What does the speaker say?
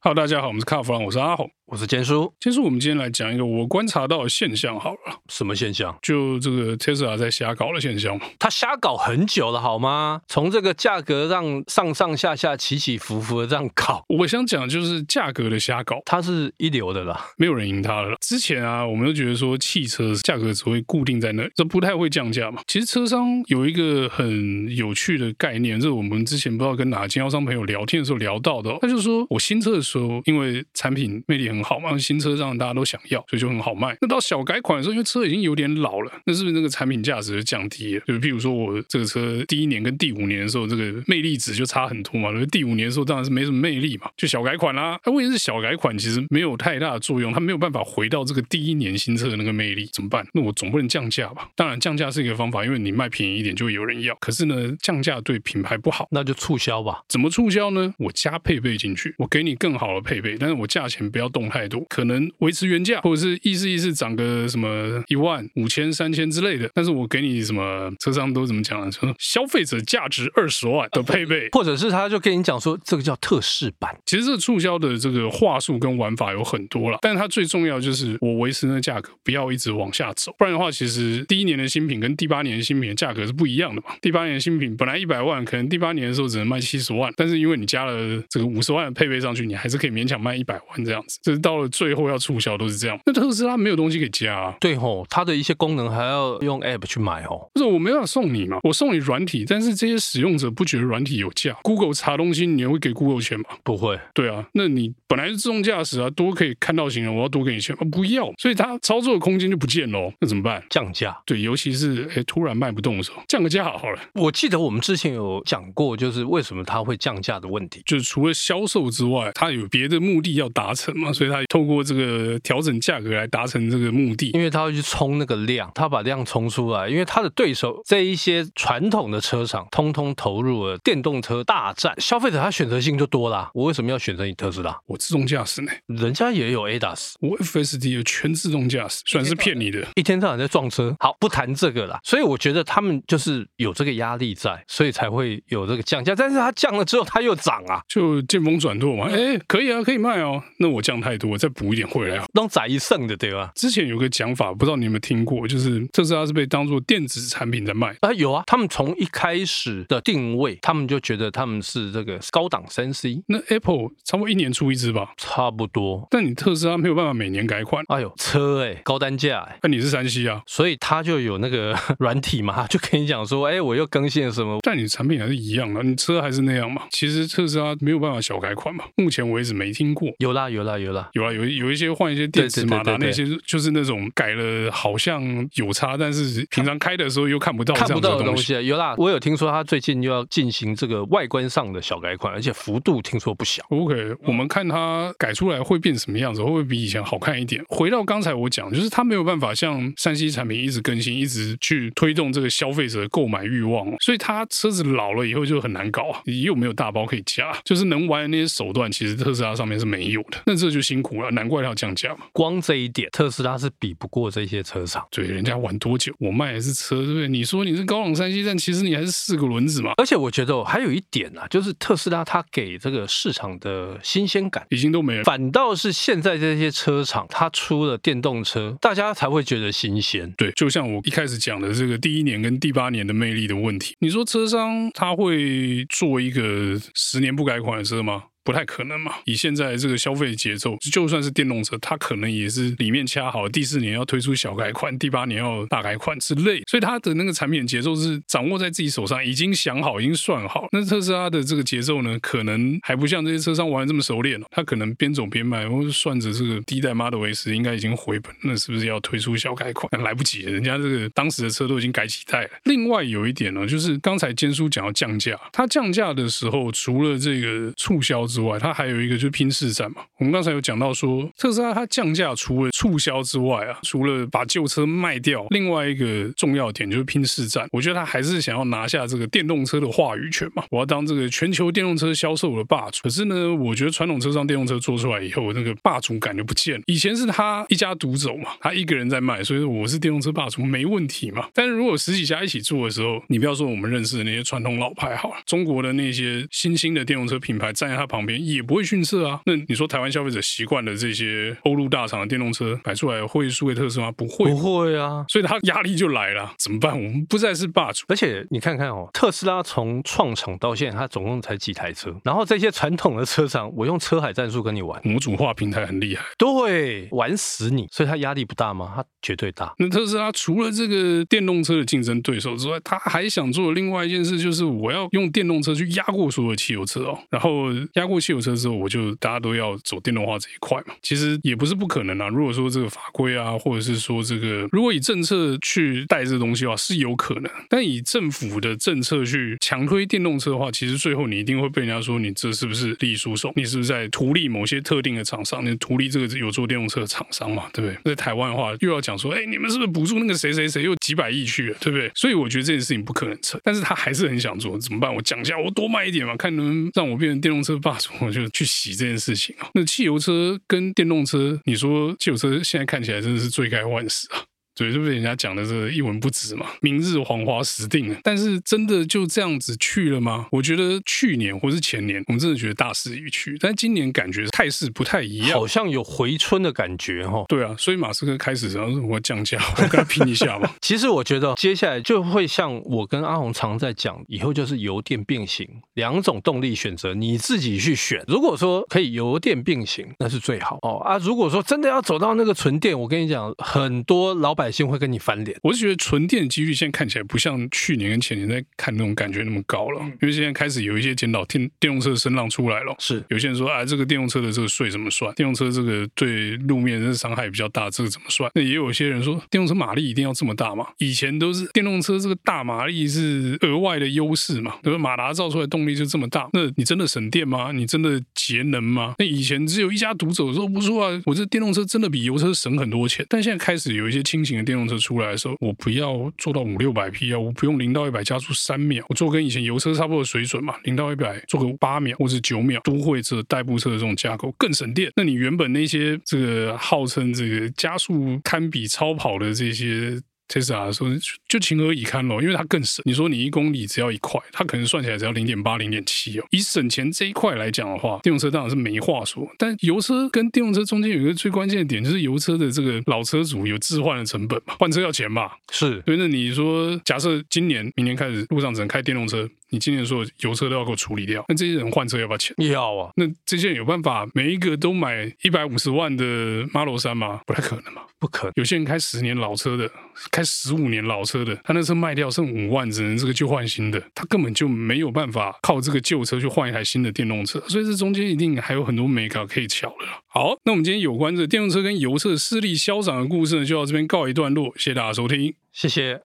Hello，大家好，我们是卡弗朗，我是阿红。我是坚叔，坚叔，我们今天来讲一个我观察到的现象，好了，什么现象？就这个特斯拉在瞎搞的现象。他瞎搞很久了，好吗？从这个价格让上上下下起起伏伏的这样搞，我想讲就是价格的瞎搞，它是一流的啦，没有人赢他了。之前啊，我们都觉得说汽车价格只会固定在那，这不太会降价嘛。其实车商有一个很有趣的概念，这是我们之前不知道跟哪个经销商朋友聊天的时候聊到的。他就说我新车的时候，因为产品魅力很好嘛，新车。上大家都想要，所以就很好卖。那到小改款的时候，因为车已经有点老了，那是不是那个产品价值就降低了？就是譬如说我这个车第一年跟第五年的时候，这个魅力值就差很多嘛。因为第五年的时候当然是没什么魅力嘛，就小改款啦。那问题是小改款其实没有太大的作用，它没有办法回到这个第一年新车的那个魅力，怎么办？那我总不能降价吧？当然降价是一个方法，因为你卖便宜一点就会有人要。可是呢，降价对品牌不好，那就促销吧。怎么促销呢？我加配备进去，我给你更好的配备，但是我价钱不要动太多，可能维持原价。或者是意思意思涨个什么一万五千三千之类的，但是我给你什么车商都怎么讲呢？说消费者价值二十万的配备，或者是他就跟你讲说这个叫特仕版。其实这个促销的这个话术跟玩法有很多了，但是它最重要就是我维持那个价格不要一直往下走，不然的话，其实第一年的新品跟第八年的新品的价格是不一样的嘛。第八年的新品本来一百万，可能第八年的时候只能卖七十万，但是因为你加了这个五十万的配备上去，你还是可以勉强卖一百万这样子。就是到了最后要促销都是这样。那特斯拉没有东西可以加啊，对吼，它的一些功能还要用 App 去买哦。不是，我没办法送你嘛，我送你软体，但是这些使用者不觉得软体有价。Google 查东西，你会给 Google 钱吗？不会。对啊，那你本来是自动驾驶啊，多可以看到行人，我要多给你钱，啊不要，所以它操作的空间就不见了。那怎么办？降价。对，尤其是哎突然卖不动的时候，降个价好了。我记得我们之前有讲过，就是为什么它会降价的问题，就是除了销售之外，它有别的目的要达成嘛，所以它透过这个调整价格来达成这个目的。因为他要去冲那个量，他把量冲出来。因为他的对手这一些传统的车厂，通通投入了电动车大战，消费者他选择性就多啦。我为什么要选择你特斯拉？我自动驾驶呢？人家也有 ADAS，我 FSD 有全自动驾驶，算是骗你的。一天到晚在撞车。好，不谈这个啦。所以我觉得他们就是有这个压力在，所以才会有这个降价。但是它降了之后，它又涨啊，就见风转舵嘛。哎，可以啊，可以卖哦。那我降太多，再补一点回来啊，当宰一剩的对吧？之前有个。讲法不知道你有没有听过，就是特斯拉是被当做电子产品在卖啊？有啊，他们从一开始的定位，他们就觉得他们是这个高档三 C。那 Apple 差不多一年出一支吧？差不多。但你特斯拉没有办法每年改款。哎呦，车哎、欸，高单价哎、欸。那你是三 C 啊？所以他就有那个 软体嘛，就跟你讲说，哎，我又更新了什么？但你产品还是一样的，你车还是那样嘛。其实特斯拉没有办法小改款嘛，目前为止没听过。有啦有啦有啦有啦有有一些换一些电池马达那些，就是那种改了好。像有差，但是平常开的时候又看不到，看不到的东西。有啦，我有听说他最近又要进行这个外观上的小改款，而且幅度听说不小。OK，我们看它改出来会变什么样子，会不会比以前好看一点？回到刚才我讲，就是它没有办法像山西产品一直更新，一直去推动这个消费者的购买欲望，所以它车子老了以后就很难搞啊，又没有大包可以加，就是能玩的那些手段，其实特斯拉上面是没有的。那这就辛苦了，难怪它要降价嘛。光这一点，特斯拉是比不过这些车。车厂对，人家玩多久，我卖的是车，对不对？你说你是高冷山西站其实你还是四个轮子嘛。而且我觉得还有一点啊，就是特斯拉它给这个市场的新鲜感已经都没了，反倒是现在这些车厂它出了电动车，大家才会觉得新鲜。对，就像我一开始讲的这个第一年跟第八年的魅力的问题，你说车商他会做一个十年不改款的车吗？不太可能嘛，以现在这个消费节奏，就算是电动车，它可能也是里面掐好，第四年要推出小改款，第八年要大改款之类，所以它的那个产品节奏是掌握在自己手上，已经想好，已经算好。那特斯拉的这个节奏呢，可能还不像这些车商玩的这么熟练，它可能边走边卖，或者算着这个第一代 Model S 应该已经回本，那是不是要推出小改款？来不及，人家这个当时的车都已经改几代了。另外有一点呢，就是刚才坚叔讲要降价，它降价的时候，除了这个促销之，之外，它还有一个就是拼市占嘛。我们刚才有讲到说，特斯拉它降价除了促销之外啊，除了把旧车卖掉，另外一个重要点就是拼市占。我觉得他还是想要拿下这个电动车的话语权嘛，我要当这个全球电动车销售的霸主。可是呢，我觉得传统车上电动车做出来以后，那个霸主感就不见了。以前是他一家独走嘛，他一个人在卖，所以我是电动车霸主没问题嘛。但是如果十几家一起做的时候，你不要说我们认识的那些传统老牌好了，中国的那些新兴的电动车品牌站在他旁边也不会逊色啊。那你说台湾消费者习惯了这些欧陆大厂的电动车摆出来会输给特斯拉吗？不会，不会啊。所以他压力就来了，怎么办？我们不再是霸主。而且你看看哦，特斯拉从创厂到现在，它总共才几台车。然后这些传统的车厂，我用车海战术跟你玩，模组化平台很厉害，对，玩死你。所以它压力不大吗？它绝对大。那特斯拉除了这个电动车的竞争对手之外，他还想做另外一件事，就是我要用电动车去压过所有汽油车哦。然后压过汽油车之后，我就大家都要走电动化这一块嘛。其实也不是不可能啊。如果说这个法规啊，或者是说这个，如果以政策去带这东西的话，是有可能。但以政府的政策去强推电动车的话，其实最后你一定会被人家说你这是不是利益输送？你是不是在图利某些特定的厂商？你图利这个有做电动车的厂商嘛？对不对？在台湾的话，又要讲说，哎，你们是不是补助那个谁谁谁又几百亿去了？对不对？所以我觉得这件事情不可能成。但是他还是很想做，怎么办？我讲价，我多卖一点嘛，看能不能让我变成电动车霸我就去洗这件事情啊。那汽油车跟电动车，你说汽油车现在看起来真的是罪该万死啊。所以就被人家讲的是一文不值嘛，明日黄花死定了。但是真的就这样子去了吗？我觉得去年或是前年，我们真的觉得大势已去，但今年感觉态势不太一样，好像有回春的感觉哈。对啊，所以马斯克开始然后我降价，我跟他拼一下嘛。其实我觉得接下来就会像我跟阿红常在讲，以后就是油电并行，两种动力选择你自己去选。如果说可以油电并行，那是最好哦啊。如果说真的要走到那个纯电，我跟你讲，很多老百姓会跟你翻脸。我是觉得纯电的几率现在看起来不像去年跟前年在看那种感觉那么高了，因为现在开始有一些检讨电电动车的声浪出来了。是有些人说啊，这个电动车的这个税怎么算？电动车这个对路面的伤害比较大，这个怎么算？那也有些人说，电动车马力一定要这么大吗？以前都是电动车这个大马力是额外的优势嘛，比如马达造出来动力就这么大，那你真的省电吗？你真的节能吗？那以前只有一家独走说不错啊，我这电动车真的比油车省很多钱，但现在开始有一些轻电动车。出来的时候，我不要做到五六百匹啊，我不用零到一百加速三秒，我做跟以前油车差不多的水准嘛，零到一百做个八秒或者九秒。都会这、代步车的这种架构更省电。那你原本那些这个号称这个加速堪比超跑的这些。Tesla 说就情何以堪咯，因为它更省。你说你一公里只要一块，它可能算起来只要零点八、零点七哦。以省钱这一块来讲的话，电动车当然是没话说。但油车跟电动车中间有一个最关键的点，就是油车的这个老车主有置换的成本嘛，换车要钱嘛。是，所以那你说，假设今年、明年开始路上只能开电动车。你今年说油车都要给我处理掉，那这些人换车要不要钱？要啊。那这些人有办法每一个都买一百五十万的 Model 3吗？不太可能嘛，不可能。有些人开十年老车的，开十五年老车的，他那车卖掉剩五万，只能这个旧换新的，他根本就没有办法靠这个旧车去换一台新的电动车。所以这中间一定还有很多眉角可以巧的。好，那我们今天有关这电动车跟油车势力消长的故事呢，就到这边告一段落。谢谢大家收听，谢谢。